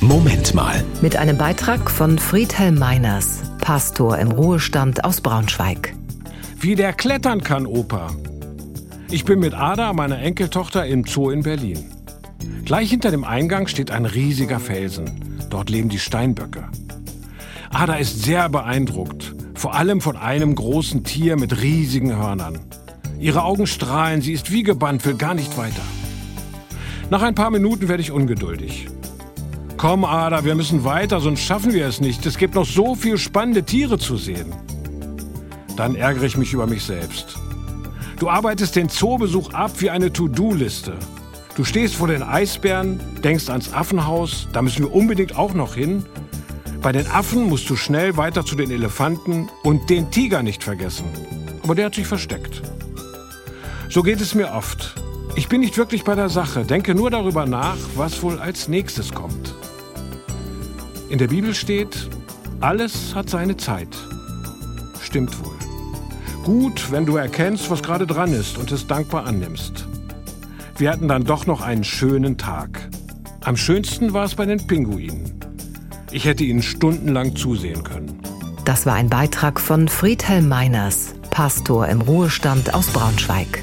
Moment mal. Mit einem Beitrag von Friedhelm Meiners, Pastor im Ruhestand aus Braunschweig. Wie der klettern kann, Opa. Ich bin mit Ada, meiner Enkeltochter, im Zoo in Berlin. Gleich hinter dem Eingang steht ein riesiger Felsen. Dort leben die Steinböcke. Ada ist sehr beeindruckt, vor allem von einem großen Tier mit riesigen Hörnern. Ihre Augen strahlen, sie ist wie gebannt, will gar nicht weiter. Nach ein paar Minuten werde ich ungeduldig. Komm, Ada, wir müssen weiter, sonst schaffen wir es nicht. Es gibt noch so viel spannende Tiere zu sehen. Dann ärgere ich mich über mich selbst. Du arbeitest den Zoobesuch ab wie eine To-Do-Liste. Du stehst vor den Eisbären, denkst ans Affenhaus, da müssen wir unbedingt auch noch hin. Bei den Affen musst du schnell weiter zu den Elefanten und den Tiger nicht vergessen. Aber der hat sich versteckt. So geht es mir oft. Ich bin nicht wirklich bei der Sache, denke nur darüber nach, was wohl als nächstes kommt. In der Bibel steht, alles hat seine Zeit. Stimmt wohl. Gut, wenn du erkennst, was gerade dran ist und es dankbar annimmst. Wir hatten dann doch noch einen schönen Tag. Am schönsten war es bei den Pinguinen. Ich hätte ihnen stundenlang zusehen können. Das war ein Beitrag von Friedhelm Meiners, Pastor im Ruhestand aus Braunschweig.